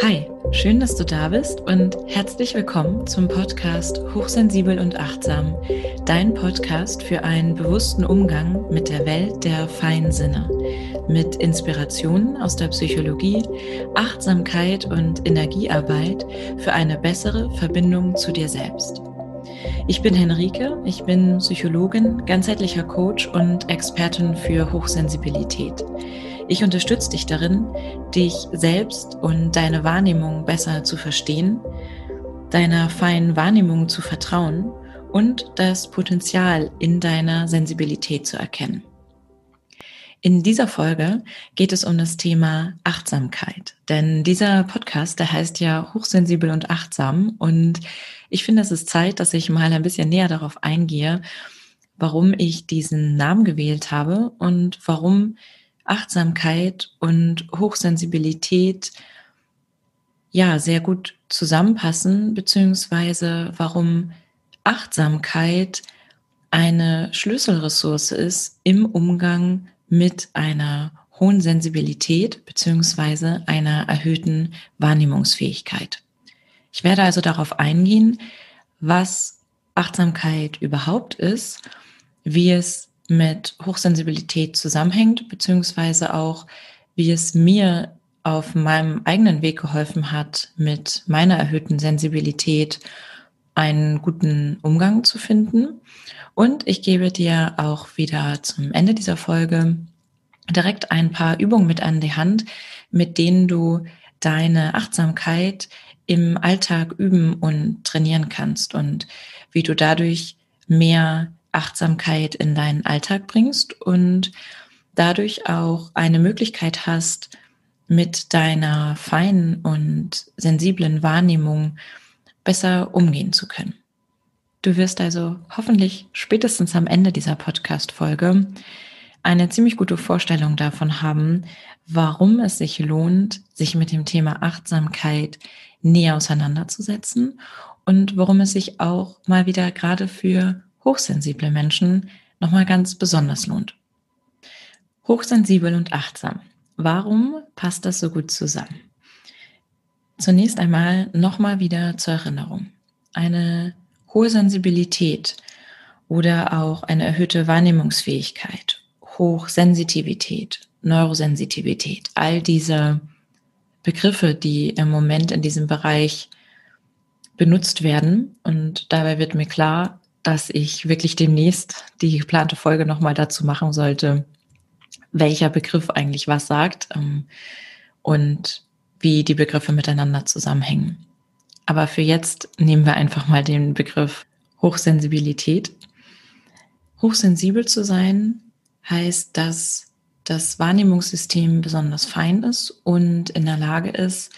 Hi, schön, dass du da bist und herzlich willkommen zum Podcast Hochsensibel und Achtsam, dein Podcast für einen bewussten Umgang mit der Welt der feinen Sinne, mit Inspirationen aus der Psychologie, Achtsamkeit und Energiearbeit für eine bessere Verbindung zu dir selbst. Ich bin Henrike, ich bin Psychologin, ganzheitlicher Coach und Expertin für Hochsensibilität. Ich unterstütze dich darin, dich selbst und deine Wahrnehmung besser zu verstehen, deiner feinen Wahrnehmung zu vertrauen und das Potenzial in deiner Sensibilität zu erkennen. In dieser Folge geht es um das Thema Achtsamkeit, denn dieser Podcast, der heißt ja hochsensibel und achtsam und ich finde, es ist Zeit, dass ich mal ein bisschen näher darauf eingehe, warum ich diesen Namen gewählt habe und warum Achtsamkeit und Hochsensibilität ja sehr gut zusammenpassen, beziehungsweise warum Achtsamkeit eine Schlüsselressource ist im Umgang mit einer hohen Sensibilität beziehungsweise einer erhöhten Wahrnehmungsfähigkeit. Ich werde also darauf eingehen, was Achtsamkeit überhaupt ist, wie es mit Hochsensibilität zusammenhängt, beziehungsweise auch, wie es mir auf meinem eigenen Weg geholfen hat, mit meiner erhöhten Sensibilität einen guten Umgang zu finden. Und ich gebe dir auch wieder zum Ende dieser Folge direkt ein paar Übungen mit an die Hand, mit denen du deine Achtsamkeit im Alltag üben und trainieren kannst und wie du dadurch mehr Achtsamkeit in deinen Alltag bringst und dadurch auch eine Möglichkeit hast, mit deiner feinen und sensiblen Wahrnehmung besser umgehen zu können. Du wirst also hoffentlich spätestens am Ende dieser Podcast-Folge eine ziemlich gute Vorstellung davon haben, warum es sich lohnt, sich mit dem Thema Achtsamkeit näher auseinanderzusetzen und warum es sich auch mal wieder gerade für hochsensible Menschen nochmal ganz besonders lohnt. Hochsensibel und achtsam. Warum passt das so gut zusammen? Zunächst einmal nochmal wieder zur Erinnerung. Eine hohe Sensibilität oder auch eine erhöhte Wahrnehmungsfähigkeit, Hochsensitivität, Neurosensitivität, all diese Begriffe, die im Moment in diesem Bereich benutzt werden. Und dabei wird mir klar, dass ich wirklich demnächst die geplante Folge nochmal dazu machen sollte, welcher Begriff eigentlich was sagt ähm, und wie die Begriffe miteinander zusammenhängen. Aber für jetzt nehmen wir einfach mal den Begriff Hochsensibilität. Hochsensibel zu sein heißt, dass das Wahrnehmungssystem besonders fein ist und in der Lage ist,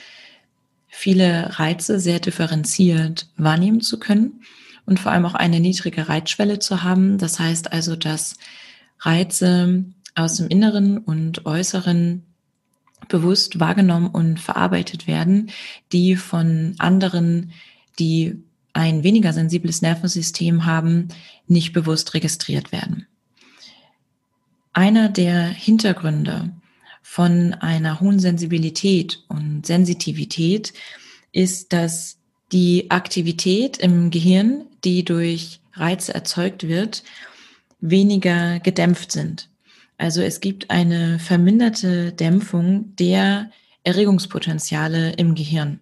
viele Reize sehr differenziert wahrnehmen zu können und vor allem auch eine niedrige Reizschwelle zu haben. Das heißt also, dass Reize aus dem Inneren und Äußeren bewusst wahrgenommen und verarbeitet werden, die von anderen, die ein weniger sensibles Nervensystem haben, nicht bewusst registriert werden. Einer der Hintergründe von einer hohen Sensibilität und Sensitivität ist, dass die Aktivität im Gehirn die durch Reize erzeugt wird, weniger gedämpft sind. Also es gibt eine verminderte Dämpfung der Erregungspotenziale im Gehirn.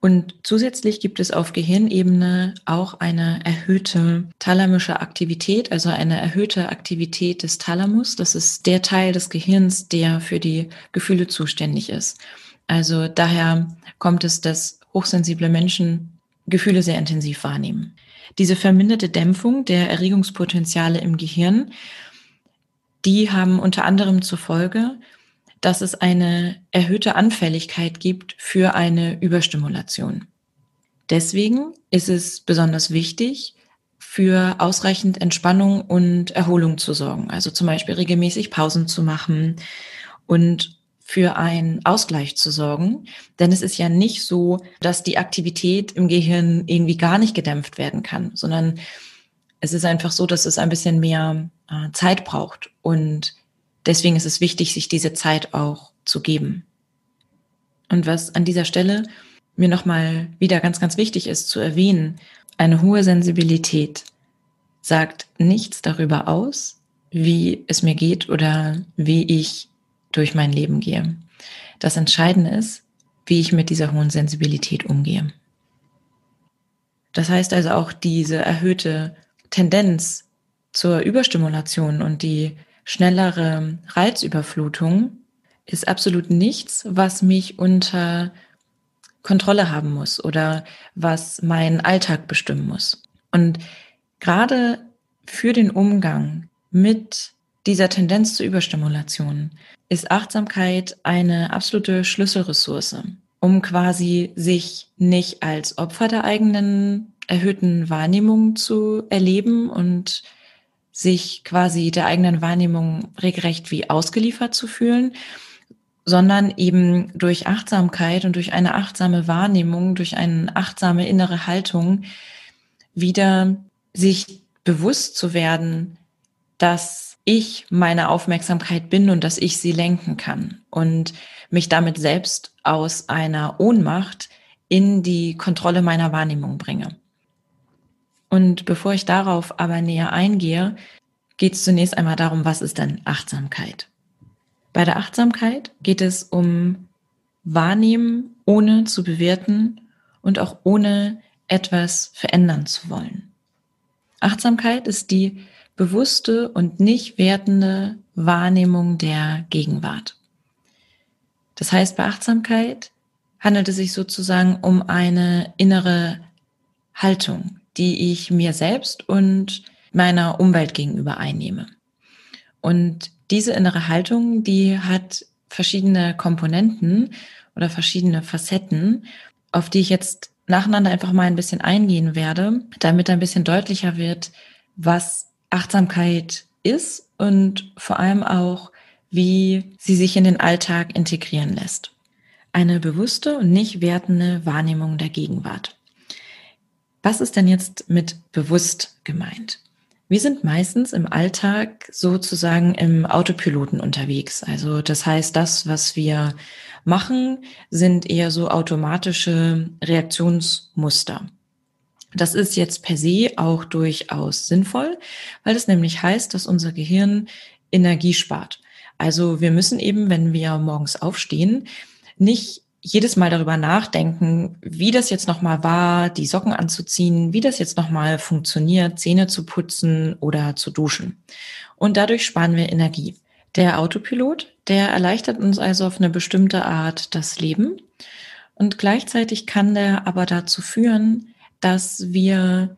Und zusätzlich gibt es auf Gehirnebene auch eine erhöhte thalamische Aktivität, also eine erhöhte Aktivität des Thalamus. Das ist der Teil des Gehirns, der für die Gefühle zuständig ist. Also daher kommt es, dass hochsensible Menschen Gefühle sehr intensiv wahrnehmen. Diese verminderte Dämpfung der Erregungspotenziale im Gehirn, die haben unter anderem zur Folge, dass es eine erhöhte Anfälligkeit gibt für eine Überstimulation. Deswegen ist es besonders wichtig, für ausreichend Entspannung und Erholung zu sorgen. Also zum Beispiel regelmäßig Pausen zu machen und für einen Ausgleich zu sorgen. Denn es ist ja nicht so, dass die Aktivität im Gehirn irgendwie gar nicht gedämpft werden kann, sondern es ist einfach so, dass es ein bisschen mehr äh, Zeit braucht. Und deswegen ist es wichtig, sich diese Zeit auch zu geben. Und was an dieser Stelle mir nochmal wieder ganz, ganz wichtig ist zu erwähnen, eine hohe Sensibilität sagt nichts darüber aus, wie es mir geht oder wie ich durch mein Leben gehe. Das Entscheidende ist, wie ich mit dieser hohen Sensibilität umgehe. Das heißt also auch diese erhöhte Tendenz zur Überstimulation und die schnellere Reizüberflutung ist absolut nichts, was mich unter Kontrolle haben muss oder was meinen Alltag bestimmen muss. Und gerade für den Umgang mit dieser Tendenz zur Überstimulation ist Achtsamkeit eine absolute Schlüsselressource, um quasi sich nicht als Opfer der eigenen erhöhten Wahrnehmung zu erleben und sich quasi der eigenen Wahrnehmung regelrecht wie ausgeliefert zu fühlen, sondern eben durch Achtsamkeit und durch eine achtsame Wahrnehmung, durch eine achtsame innere Haltung wieder sich bewusst zu werden, dass ich meine Aufmerksamkeit bin und dass ich sie lenken kann und mich damit selbst aus einer Ohnmacht in die Kontrolle meiner Wahrnehmung bringe. Und bevor ich darauf aber näher eingehe, geht es zunächst einmal darum, was ist denn Achtsamkeit? Bei der Achtsamkeit geht es um Wahrnehmen, ohne zu bewerten und auch ohne etwas verändern zu wollen. Achtsamkeit ist die bewusste und nicht wertende Wahrnehmung der Gegenwart. Das heißt, bei Achtsamkeit handelt es sich sozusagen um eine innere Haltung, die ich mir selbst und meiner Umwelt gegenüber einnehme. Und diese innere Haltung, die hat verschiedene Komponenten oder verschiedene Facetten, auf die ich jetzt nacheinander einfach mal ein bisschen eingehen werde, damit ein bisschen deutlicher wird, was Achtsamkeit ist und vor allem auch, wie sie sich in den Alltag integrieren lässt. Eine bewusste und nicht wertende Wahrnehmung der Gegenwart. Was ist denn jetzt mit bewusst gemeint? Wir sind meistens im Alltag sozusagen im Autopiloten unterwegs. Also das heißt, das, was wir machen, sind eher so automatische Reaktionsmuster. Das ist jetzt per se auch durchaus sinnvoll, weil das nämlich heißt, dass unser Gehirn Energie spart. Also wir müssen eben, wenn wir morgens aufstehen, nicht jedes Mal darüber nachdenken, wie das jetzt nochmal war, die Socken anzuziehen, wie das jetzt nochmal funktioniert, Zähne zu putzen oder zu duschen. Und dadurch sparen wir Energie. Der Autopilot, der erleichtert uns also auf eine bestimmte Art das Leben. Und gleichzeitig kann der aber dazu führen, dass wir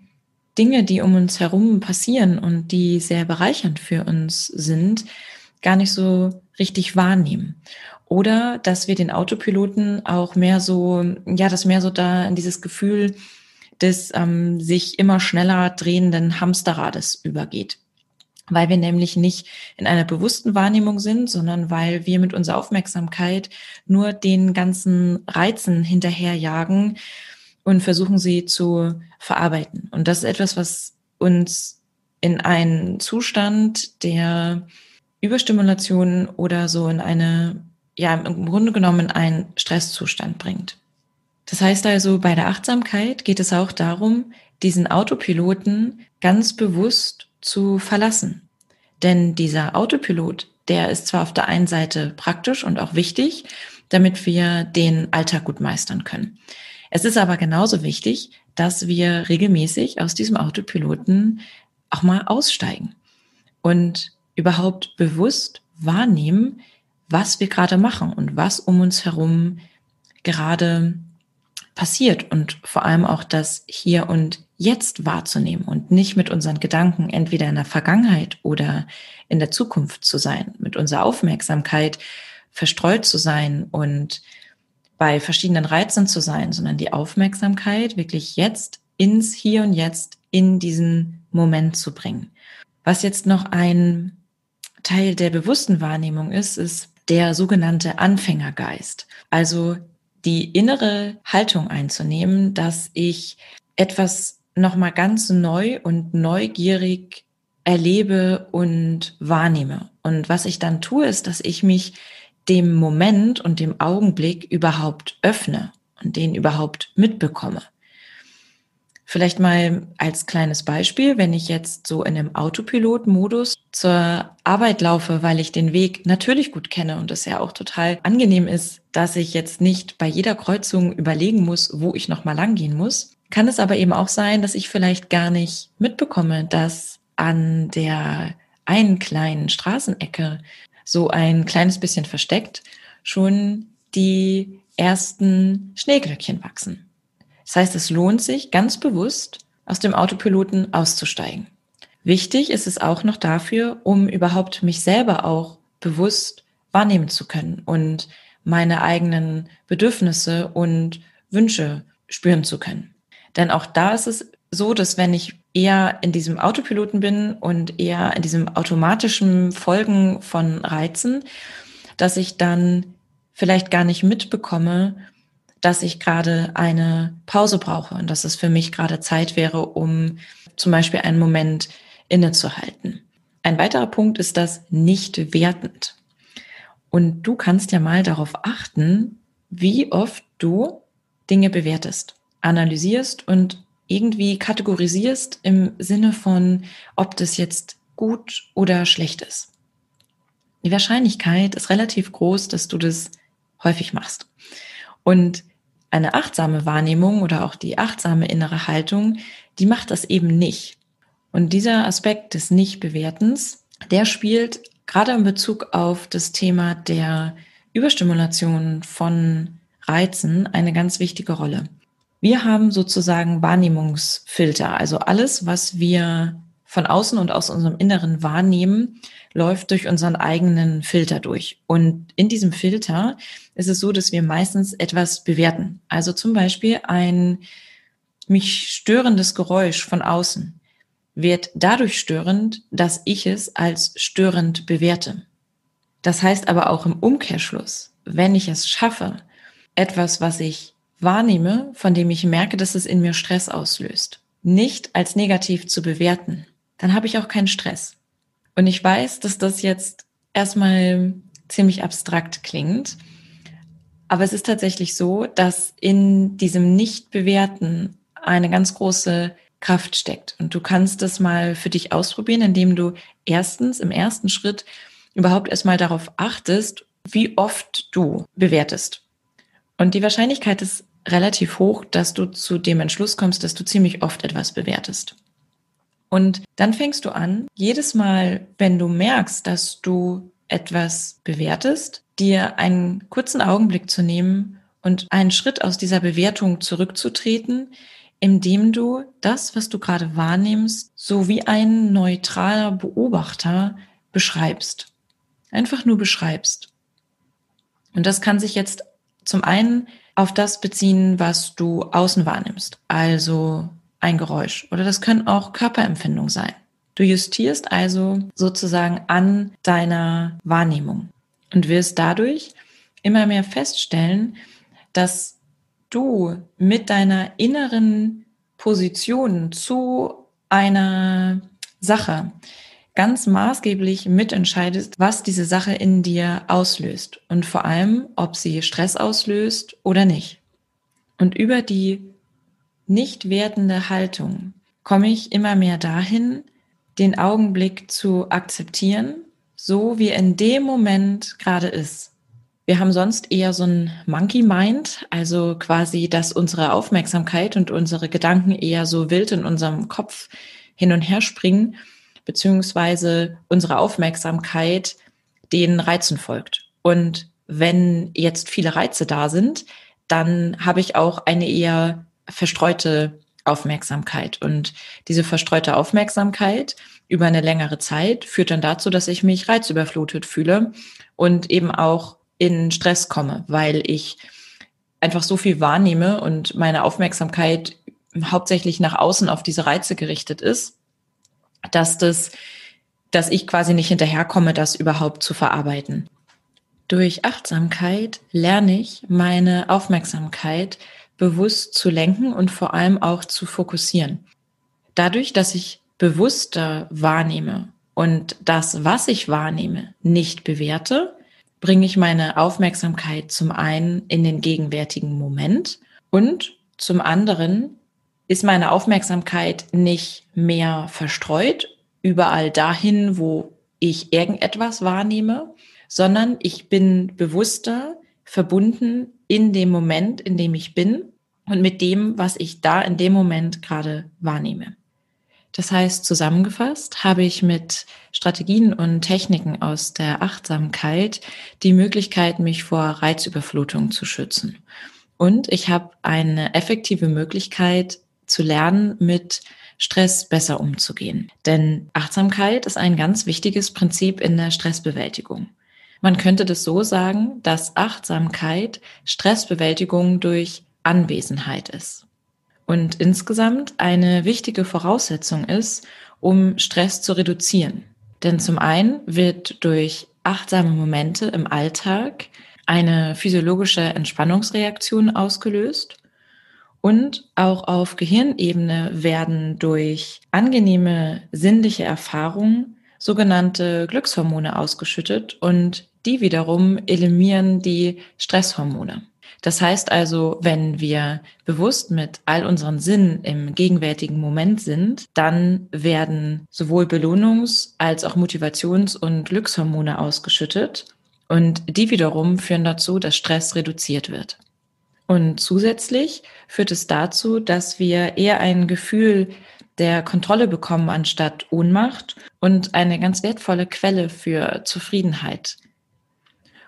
Dinge, die um uns herum passieren und die sehr bereichernd für uns sind, gar nicht so richtig wahrnehmen. Oder dass wir den Autopiloten auch mehr so, ja, das mehr so da in dieses Gefühl des ähm, sich immer schneller drehenden Hamsterrades übergeht. Weil wir nämlich nicht in einer bewussten Wahrnehmung sind, sondern weil wir mit unserer Aufmerksamkeit nur den ganzen Reizen hinterherjagen und versuchen sie zu verarbeiten. Und das ist etwas, was uns in einen Zustand der Überstimulation oder so in eine ja im Grunde genommen einen Stresszustand bringt. Das heißt also, bei der Achtsamkeit geht es auch darum, diesen Autopiloten ganz bewusst zu verlassen. Denn dieser Autopilot, der ist zwar auf der einen Seite praktisch und auch wichtig, damit wir den Alltag gut meistern können. Es ist aber genauso wichtig, dass wir regelmäßig aus diesem Autopiloten auch mal aussteigen und überhaupt bewusst wahrnehmen, was wir gerade machen und was um uns herum gerade passiert und vor allem auch das hier und jetzt wahrzunehmen und nicht mit unseren Gedanken entweder in der Vergangenheit oder in der Zukunft zu sein, mit unserer Aufmerksamkeit verstreut zu sein und bei verschiedenen Reizen zu sein, sondern die Aufmerksamkeit wirklich jetzt ins Hier und Jetzt in diesen Moment zu bringen. Was jetzt noch ein Teil der bewussten Wahrnehmung ist, ist der sogenannte Anfängergeist. Also die innere Haltung einzunehmen, dass ich etwas nochmal ganz neu und neugierig erlebe und wahrnehme. Und was ich dann tue, ist, dass ich mich dem Moment und dem Augenblick überhaupt öffne und den überhaupt mitbekomme. Vielleicht mal als kleines Beispiel, wenn ich jetzt so in einem Autopilot-Modus zur Arbeit laufe, weil ich den Weg natürlich gut kenne und es ja auch total angenehm ist, dass ich jetzt nicht bei jeder Kreuzung überlegen muss, wo ich nochmal lang gehen muss, kann es aber eben auch sein, dass ich vielleicht gar nicht mitbekomme, dass an der einen kleinen Straßenecke so ein kleines bisschen versteckt schon die ersten Schneeglöckchen wachsen. Das heißt, es lohnt sich ganz bewusst, aus dem Autopiloten auszusteigen. Wichtig ist es auch noch dafür, um überhaupt mich selber auch bewusst wahrnehmen zu können und meine eigenen Bedürfnisse und Wünsche spüren zu können. Denn auch da ist es so, dass wenn ich eher in diesem Autopiloten bin und eher in diesem automatischen Folgen von Reizen, dass ich dann vielleicht gar nicht mitbekomme, dass ich gerade eine Pause brauche und dass es für mich gerade Zeit wäre, um zum Beispiel einen Moment innezuhalten. Ein weiterer Punkt ist das nicht wertend. Und du kannst ja mal darauf achten, wie oft du Dinge bewertest, analysierst und irgendwie kategorisierst im Sinne von, ob das jetzt gut oder schlecht ist. Die Wahrscheinlichkeit ist relativ groß, dass du das häufig machst. Und eine achtsame Wahrnehmung oder auch die achtsame innere Haltung, die macht das eben nicht. Und dieser Aspekt des Nichtbewertens, der spielt gerade in Bezug auf das Thema der Überstimulation von Reizen eine ganz wichtige Rolle. Wir haben sozusagen Wahrnehmungsfilter, also alles, was wir von außen und aus unserem Inneren wahrnehmen, läuft durch unseren eigenen Filter durch. Und in diesem Filter ist es so, dass wir meistens etwas bewerten. Also zum Beispiel ein mich störendes Geräusch von außen wird dadurch störend, dass ich es als störend bewerte. Das heißt aber auch im Umkehrschluss, wenn ich es schaffe, etwas, was ich wahrnehme, von dem ich merke, dass es in mir Stress auslöst, nicht als negativ zu bewerten, dann habe ich auch keinen Stress. Und ich weiß, dass das jetzt erstmal ziemlich abstrakt klingt, aber es ist tatsächlich so, dass in diesem Nicht-Bewerten eine ganz große Kraft steckt. Und du kannst das mal für dich ausprobieren, indem du erstens im ersten Schritt überhaupt erstmal darauf achtest, wie oft du bewertest. Und die Wahrscheinlichkeit ist relativ hoch, dass du zu dem Entschluss kommst, dass du ziemlich oft etwas bewertest. Und dann fängst du an, jedes Mal, wenn du merkst, dass du etwas bewertest, dir einen kurzen Augenblick zu nehmen und einen Schritt aus dieser Bewertung zurückzutreten, indem du das, was du gerade wahrnimmst, so wie ein neutraler Beobachter beschreibst. Einfach nur beschreibst. Und das kann sich jetzt zum einen auf das beziehen, was du außen wahrnimmst. Also ein Geräusch oder das können auch Körperempfindungen sein. Du justierst also sozusagen an deiner Wahrnehmung und wirst dadurch immer mehr feststellen, dass du mit deiner inneren Position zu einer Sache ganz maßgeblich mitentscheidest, was diese Sache in dir auslöst und vor allem, ob sie Stress auslöst oder nicht. Und über die nicht wertende Haltung komme ich immer mehr dahin, den Augenblick zu akzeptieren, so wie er in dem Moment gerade ist. Wir haben sonst eher so ein Monkey Mind, also quasi, dass unsere Aufmerksamkeit und unsere Gedanken eher so wild in unserem Kopf hin und her springen, beziehungsweise unsere Aufmerksamkeit den Reizen folgt. Und wenn jetzt viele Reize da sind, dann habe ich auch eine eher verstreute Aufmerksamkeit. Und diese verstreute Aufmerksamkeit über eine längere Zeit führt dann dazu, dass ich mich reizüberflutet fühle und eben auch in Stress komme, weil ich einfach so viel wahrnehme und meine Aufmerksamkeit hauptsächlich nach außen auf diese Reize gerichtet ist, dass das, dass ich quasi nicht hinterherkomme, das überhaupt zu verarbeiten. Durch Achtsamkeit lerne ich meine Aufmerksamkeit bewusst zu lenken und vor allem auch zu fokussieren. Dadurch, dass ich bewusster wahrnehme und das, was ich wahrnehme, nicht bewerte, bringe ich meine Aufmerksamkeit zum einen in den gegenwärtigen Moment und zum anderen ist meine Aufmerksamkeit nicht mehr verstreut überall dahin, wo ich irgendetwas wahrnehme, sondern ich bin bewusster verbunden in dem Moment, in dem ich bin und mit dem, was ich da in dem Moment gerade wahrnehme. Das heißt, zusammengefasst habe ich mit Strategien und Techniken aus der Achtsamkeit die Möglichkeit, mich vor Reizüberflutung zu schützen. Und ich habe eine effektive Möglichkeit zu lernen, mit Stress besser umzugehen. Denn Achtsamkeit ist ein ganz wichtiges Prinzip in der Stressbewältigung. Man könnte das so sagen, dass Achtsamkeit Stressbewältigung durch Anwesenheit ist. Und insgesamt eine wichtige Voraussetzung ist, um Stress zu reduzieren. Denn zum einen wird durch achtsame Momente im Alltag eine physiologische Entspannungsreaktion ausgelöst und auch auf Gehirnebene werden durch angenehme sinnliche Erfahrungen sogenannte Glückshormone ausgeschüttet und die wiederum eliminieren die Stresshormone. Das heißt also, wenn wir bewusst mit all unseren Sinnen im gegenwärtigen Moment sind, dann werden sowohl Belohnungs- als auch Motivations- und Glückshormone ausgeschüttet und die wiederum führen dazu, dass Stress reduziert wird. Und zusätzlich führt es dazu, dass wir eher ein Gefühl der Kontrolle bekommen anstatt Ohnmacht und eine ganz wertvolle Quelle für Zufriedenheit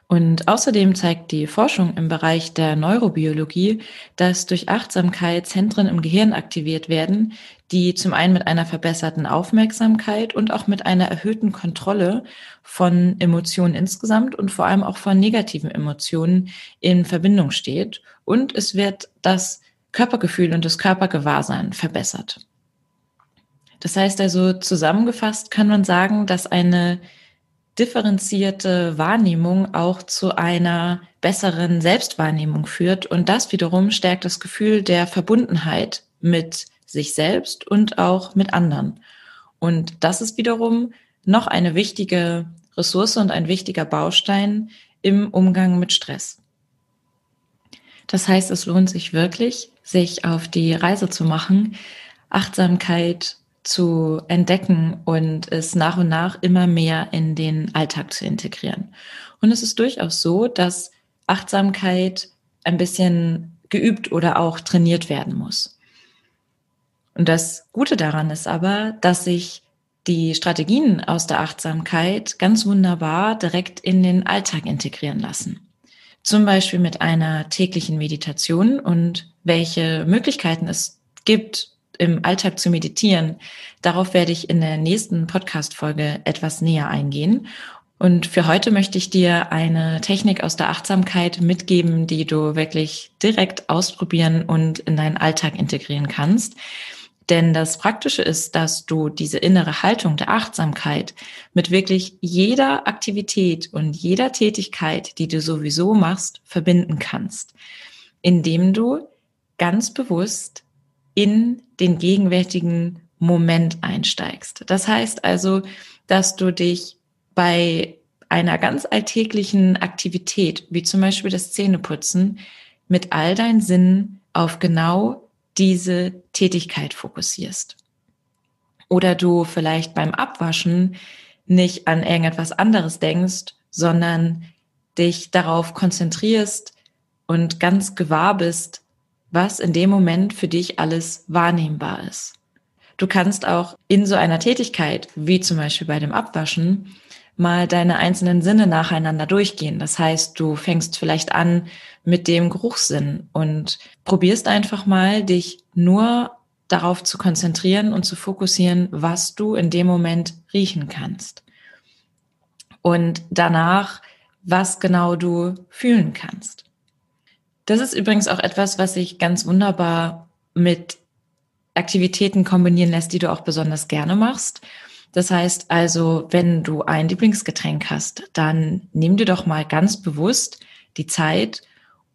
und außerdem zeigt die Forschung im Bereich der Neurobiologie, dass durch Achtsamkeit Zentren im Gehirn aktiviert werden, die zum einen mit einer verbesserten Aufmerksamkeit und auch mit einer erhöhten Kontrolle von Emotionen insgesamt und vor allem auch von negativen Emotionen in Verbindung steht. Und es wird das Körpergefühl und das Körpergewahrsein verbessert. Das heißt also, zusammengefasst kann man sagen, dass eine differenzierte Wahrnehmung auch zu einer besseren Selbstwahrnehmung führt. Und das wiederum stärkt das Gefühl der Verbundenheit mit sich selbst und auch mit anderen. Und das ist wiederum noch eine wichtige Ressource und ein wichtiger Baustein im Umgang mit Stress. Das heißt, es lohnt sich wirklich, sich auf die Reise zu machen, Achtsamkeit zu entdecken und es nach und nach immer mehr in den Alltag zu integrieren. Und es ist durchaus so, dass Achtsamkeit ein bisschen geübt oder auch trainiert werden muss. Und das Gute daran ist aber, dass sich die Strategien aus der Achtsamkeit ganz wunderbar direkt in den Alltag integrieren lassen. Zum Beispiel mit einer täglichen Meditation und welche Möglichkeiten es gibt, im Alltag zu meditieren. Darauf werde ich in der nächsten Podcast-Folge etwas näher eingehen. Und für heute möchte ich dir eine Technik aus der Achtsamkeit mitgeben, die du wirklich direkt ausprobieren und in deinen Alltag integrieren kannst. Denn das Praktische ist, dass du diese innere Haltung der Achtsamkeit mit wirklich jeder Aktivität und jeder Tätigkeit, die du sowieso machst, verbinden kannst, indem du ganz bewusst in den gegenwärtigen Moment einsteigst. Das heißt also, dass du dich bei einer ganz alltäglichen Aktivität, wie zum Beispiel das Zähneputzen, mit all deinen Sinnen auf genau diese Tätigkeit fokussierst. Oder du vielleicht beim Abwaschen nicht an irgendetwas anderes denkst, sondern dich darauf konzentrierst und ganz gewahr bist, was in dem Moment für dich alles wahrnehmbar ist. Du kannst auch in so einer Tätigkeit, wie zum Beispiel bei dem Abwaschen, mal deine einzelnen Sinne nacheinander durchgehen. Das heißt, du fängst vielleicht an mit dem Geruchssinn und probierst einfach mal, dich nur darauf zu konzentrieren und zu fokussieren, was du in dem Moment riechen kannst. Und danach, was genau du fühlen kannst. Das ist übrigens auch etwas, was sich ganz wunderbar mit Aktivitäten kombinieren lässt, die du auch besonders gerne machst. Das heißt also, wenn du ein Lieblingsgetränk hast, dann nimm dir doch mal ganz bewusst die Zeit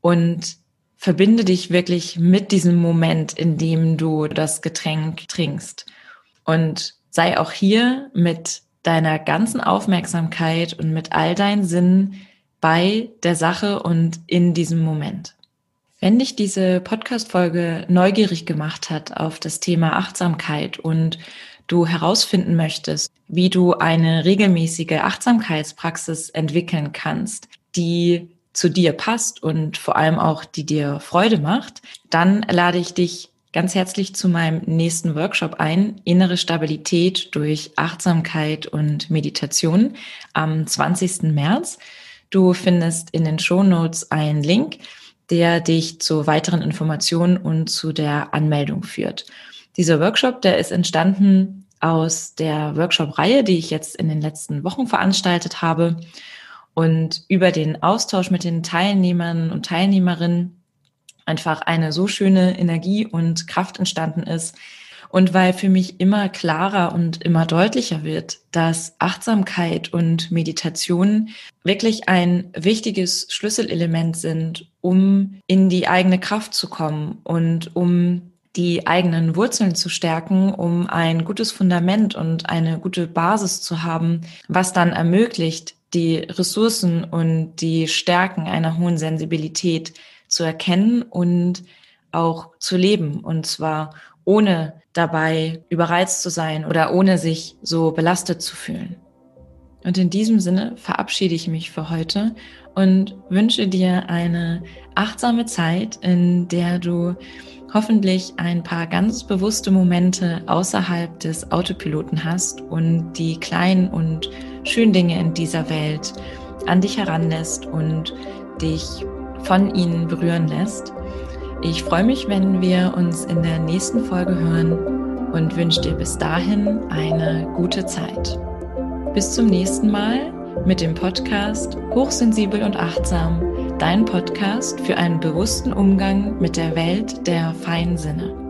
und verbinde dich wirklich mit diesem Moment, in dem du das Getränk trinkst. Und sei auch hier mit deiner ganzen Aufmerksamkeit und mit all deinen Sinnen bei der Sache und in diesem Moment. Wenn dich diese Podcast-Folge neugierig gemacht hat auf das Thema Achtsamkeit und du herausfinden möchtest, wie du eine regelmäßige Achtsamkeitspraxis entwickeln kannst, die zu dir passt und vor allem auch die dir Freude macht, dann lade ich dich ganz herzlich zu meinem nächsten Workshop ein, Innere Stabilität durch Achtsamkeit und Meditation am 20. März. Du findest in den Show Notes einen Link, der dich zu weiteren Informationen und zu der Anmeldung führt. Dieser Workshop, der ist entstanden aus der Workshop-Reihe, die ich jetzt in den letzten Wochen veranstaltet habe. Und über den Austausch mit den Teilnehmern und Teilnehmerinnen einfach eine so schöne Energie und Kraft entstanden ist. Und weil für mich immer klarer und immer deutlicher wird, dass Achtsamkeit und Meditation wirklich ein wichtiges Schlüsselelement sind, um in die eigene Kraft zu kommen und um die eigenen Wurzeln zu stärken, um ein gutes Fundament und eine gute Basis zu haben, was dann ermöglicht, die Ressourcen und die Stärken einer hohen Sensibilität zu erkennen und auch zu leben. Und zwar ohne dabei überreizt zu sein oder ohne sich so belastet zu fühlen. Und in diesem Sinne verabschiede ich mich für heute und wünsche dir eine achtsame Zeit, in der du hoffentlich ein paar ganz bewusste Momente außerhalb des Autopiloten hast und die kleinen und schönen Dinge in dieser Welt an dich heranlässt und dich von ihnen berühren lässt. Ich freue mich, wenn wir uns in der nächsten Folge hören und wünsche dir bis dahin eine gute Zeit. Bis zum nächsten Mal mit dem Podcast Hochsensibel und Achtsam, dein Podcast für einen bewussten Umgang mit der Welt der feinen Sinne.